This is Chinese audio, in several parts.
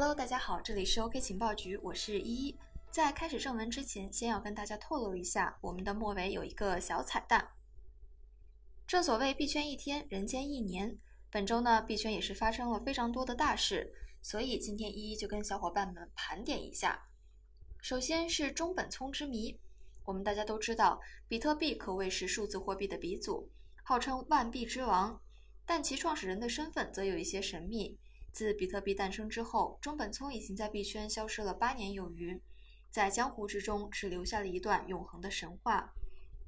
Hello，大家好，这里是 OK 情报局，我是依依。在开始正文之前，先要跟大家透露一下，我们的末尾有一个小彩蛋。正所谓币圈一天，人间一年。本周呢，币圈也是发生了非常多的大事，所以今天依依就跟小伙伴们盘点一下。首先是中本聪之谜。我们大家都知道，比特币可谓是数字货币的鼻祖，号称万币之王，但其创始人的身份则有一些神秘。自比特币诞生之后，中本聪已经在币圈消失了八年有余，在江湖之中只留下了一段永恒的神话。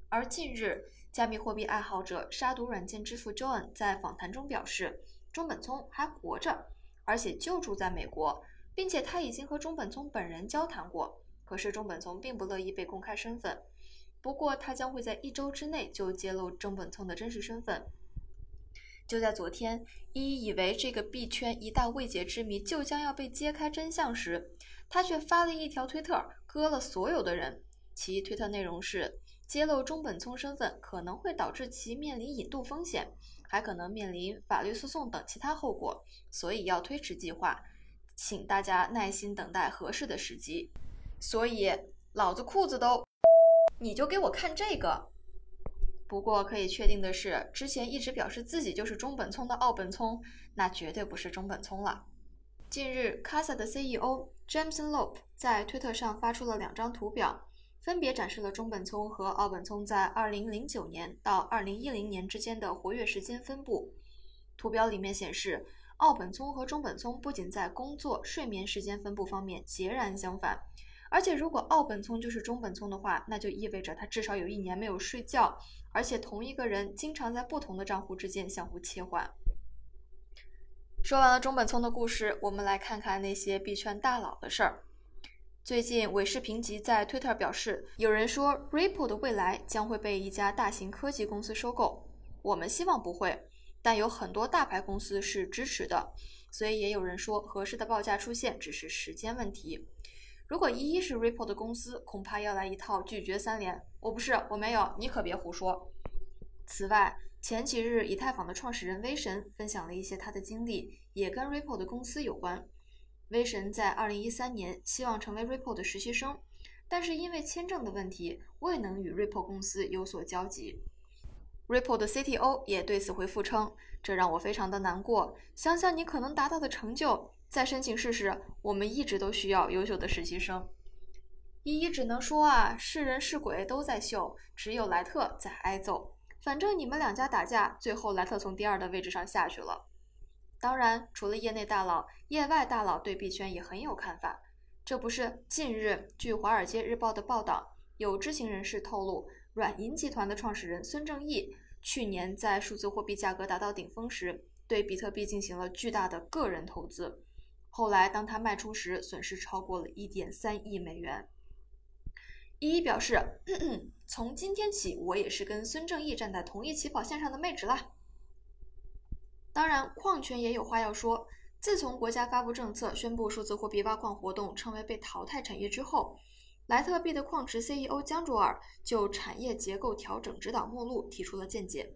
而近日，加密货币爱好者杀毒软件之父 John 在访谈中表示，中本聪还活着，而且就住在美国，并且他已经和中本聪本人交谈过。可是中本聪并不乐意被公开身份，不过他将会在一周之内就揭露中本聪的真实身份。就在昨天，依依以为这个币圈一大未解之谜就将要被揭开真相时，他却发了一条推特，割了所有的人。其推特内容是：揭露中本聪身份可能会导致其面临引渡风险，还可能面临法律诉讼等其他后果，所以要推迟计划，请大家耐心等待合适的时机。所以，老子裤子都，你就给我看这个。不过可以确定的是，之前一直表示自己就是中本聪的奥本聪，那绝对不是中本聪了。近日，Casa 的 CEO Jameson Lope 在推特上发出了两张图表，分别展示了中本聪和奥本聪在2009年到2010年之间的活跃时间分布。图表里面显示，奥本聪和中本聪不仅在工作、睡眠时间分布方面截然相反。而且，如果奥本聪就是中本聪的话，那就意味着他至少有一年没有睡觉，而且同一个人经常在不同的账户之间相互切换。说完了中本聪的故事，我们来看看那些币圈大佬的事儿。最近，韦氏评级在推特表示，有人说 Ripple 的未来将会被一家大型科技公司收购，我们希望不会，但有很多大牌公司是支持的，所以也有人说合适的报价出现只是时间问题。如果一一是 Ripple 的公司，恐怕要来一套拒绝三连。我不是，我没有，你可别胡说。此外，前几日以太坊的创始人威神分享了一些他的经历，也跟 Ripple 的公司有关。威神在2013年希望成为 Ripple 的实习生，但是因为签证的问题，未能与 Ripple 公司有所交集。Ripple 的 CTO 也对此回复称：“这让我非常的难过。想想你可能达到的成就。”在申请试试，我们一直都需要优秀的实习生。依依只能说啊，是人是鬼都在秀，只有莱特在挨揍。反正你们两家打架，最后莱特从第二的位置上下去了。当然，除了业内大佬，业外大佬对币圈也很有看法。这不是近日据《华尔街日报》的报道，有知情人士透露，软银集团的创始人孙正义去年在数字货币价格达到顶峰时，对比特币进行了巨大的个人投资。后来，当他卖出时，损失超过了一点三亿美元。依依表示：“ 从今天起，我也是跟孙正义站在同一起跑线上的妹纸了。”当然，矿权也有话要说。自从国家发布政策，宣布数字货币挖矿活动成为被淘汰产业之后，莱特币的矿池 CEO 江卓尔就产业结构调整指导目录提出了见解。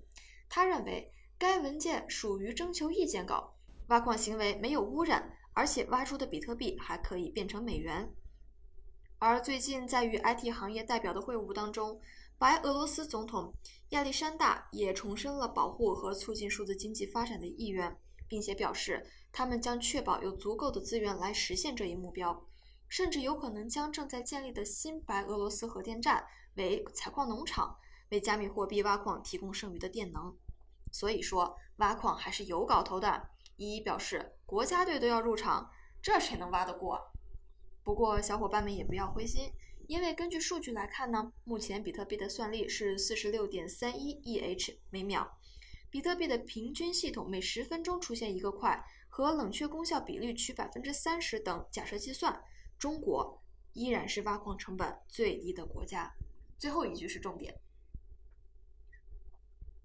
他认为，该文件属于征求意见稿，挖矿行为没有污染。而且挖出的比特币还可以变成美元。而最近在与 IT 行业代表的会晤当中，白俄罗斯总统亚历山大也重申了保护和促进数字经济发展的意愿，并且表示他们将确保有足够的资源来实现这一目标，甚至有可能将正在建立的新白俄罗斯核电站为采矿农场，为加密货币挖矿提供剩余的电能。所以说，挖矿还是有搞头的。一一表示，国家队都要入场，这谁能挖得过？不过小伙伴们也不要灰心，因为根据数据来看呢，目前比特币的算力是四十六点三一 EH 每秒，比特币的平均系统每十分钟出现一个块，和冷却功效比率取百分之三十等假设计算，中国依然是挖矿成本最低的国家。最后一句是重点。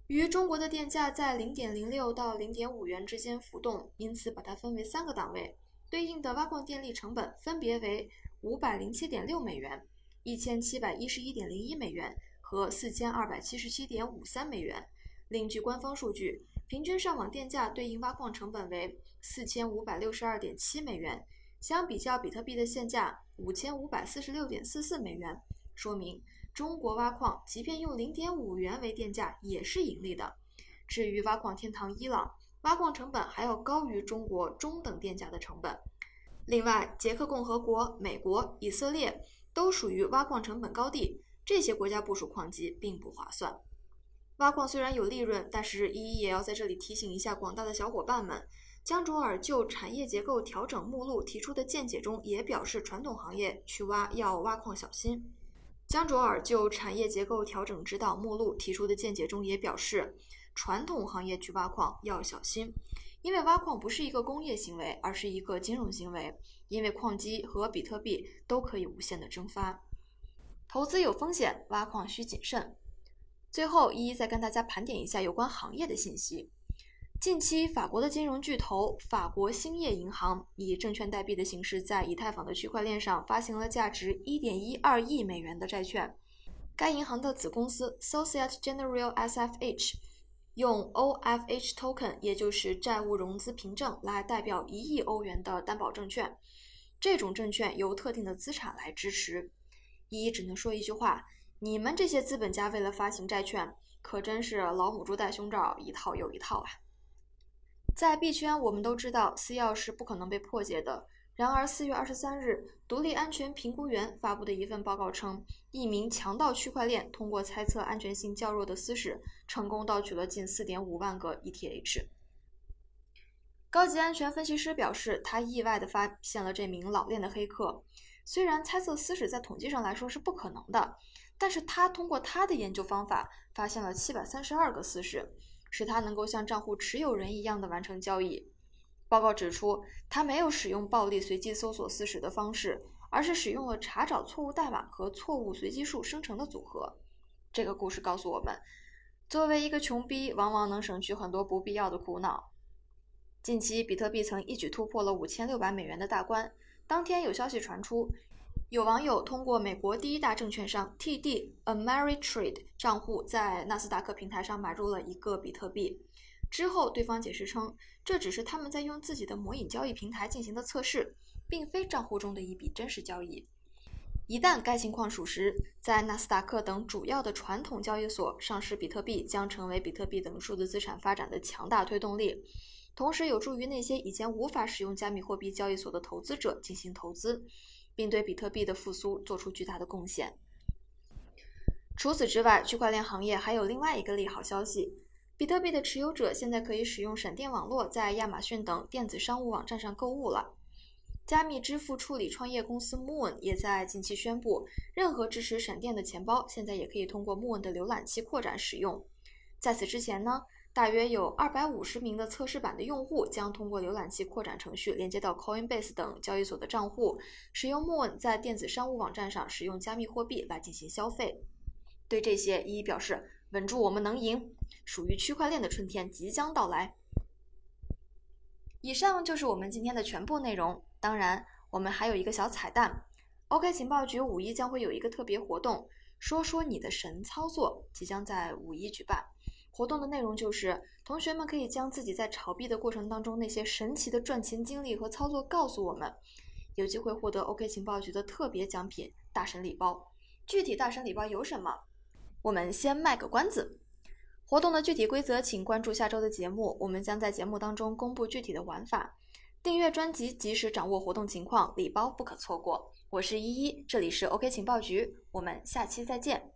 与中国的电价在零点零六到零点五元之间浮动，因此把它分为三个档位，对应的挖矿电力成本分别为五百零七点六美元、一千七百一十一点零一美元和四千二百七十七点五三美元。另据官方数据，平均上网电价对应挖矿成本为四千五百六十二点七美元，相比较比特币的现价五千五百四十六点四四美元，说明中国挖矿即便用零点五元为电价也是盈利的。至于挖矿天堂伊朗，挖矿成本还要高于中国中等电价的成本。另外，捷克共和国、美国、以色列都属于挖矿成本高地，这些国家部署矿机并不划算。挖矿虽然有利润，但是依依也要在这里提醒一下广大的小伙伴们。江卓尔就产业结构调整目录提出的见解中也表示，传统行业去挖要挖矿小心。江卓尔就产业结构调整指导目录提出的见解中也表示，传统行业去挖矿要小心。因为挖矿不是一个工业行为，而是一个金融行为。因为矿机和比特币都可以无限的蒸发，投资有风险，挖矿需谨慎。最后，一一再跟大家盘点一下有关行业的信息。近期，法国的金融巨头法国兴业银行以证券代币的形式，在以太坊的区块链上发行了价值1.12亿美元的债券。该银行的子公司 Societe Generale SFH。用 OFH token，也就是债务融资凭证，来代表一亿欧元的担保证券。这种证券由特定的资产来支持。一只能说一句话：你们这些资本家为了发行债券，可真是老母猪戴胸罩，一套又一套啊！在币圈，我们都知道私钥是不可能被破解的。然而，四月二十三日，独立安全评估员发布的一份报告称，一名强盗区块链通过猜测安全性较弱的私使，成功盗取了近四点五万个 ETH。高级安全分析师表示，他意外地发现了这名老练的黑客。虽然猜测私使在统计上来说是不可能的，但是他通过他的研究方法，发现了七百三十二个私使，使他能够像账户持有人一样的完成交易。报告指出，他没有使用暴力随机搜索私使的方式，而是使用了查找错误代码和错误随机数生成的组合。这个故事告诉我们，作为一个穷逼，往往能省去很多不必要的苦恼。近期，比特币曾一举突破了五千六百美元的大关。当天有消息传出，有网友通过美国第一大证券商 TD Ameritrade 账户，在纳斯达克平台上买入了一个比特币。之后，对方解释称，这只是他们在用自己的模拟交易平台进行的测试，并非账户中的一笔真实交易。一旦该情况属实，在纳斯达克等主要的传统交易所上市比特币将成为比特币等数字资产发展的强大推动力，同时有助于那些以前无法使用加密货币交易所的投资者进行投资，并对比特币的复苏做出巨大的贡献。除此之外，区块链行业还有另外一个利好消息。比特币的持有者现在可以使用闪电网络在亚马逊等电子商务网站上购物了。加密支付处理创业公司 Moon 也在近期宣布，任何支持闪电的钱包现在也可以通过 Moon 的浏览器扩展使用。在此之前呢，大约有二百五十名的测试版的用户将通过浏览器扩展程序连接到 Coinbase 等交易所的账户，使用 Moon 在电子商务网站上使用加密货币来进行消费。对这些，一一表示。稳住，我们能赢！属于区块链的春天即将到来。以上就是我们今天的全部内容。当然，我们还有一个小彩蛋。OK 情报局五一将会有一个特别活动，说说你的神操作，即将在五一举办。活动的内容就是，同学们可以将自己在炒币的过程当中那些神奇的赚钱经历和操作告诉我们，有机会获得 OK 情报局的特别奖品——大神礼包。具体大神礼包有什么？我们先卖个关子，活动的具体规则请关注下周的节目，我们将在节目当中公布具体的玩法。订阅专辑，及时掌握活动情况，礼包不可错过。我是依依，这里是 OK 情报局，我们下期再见。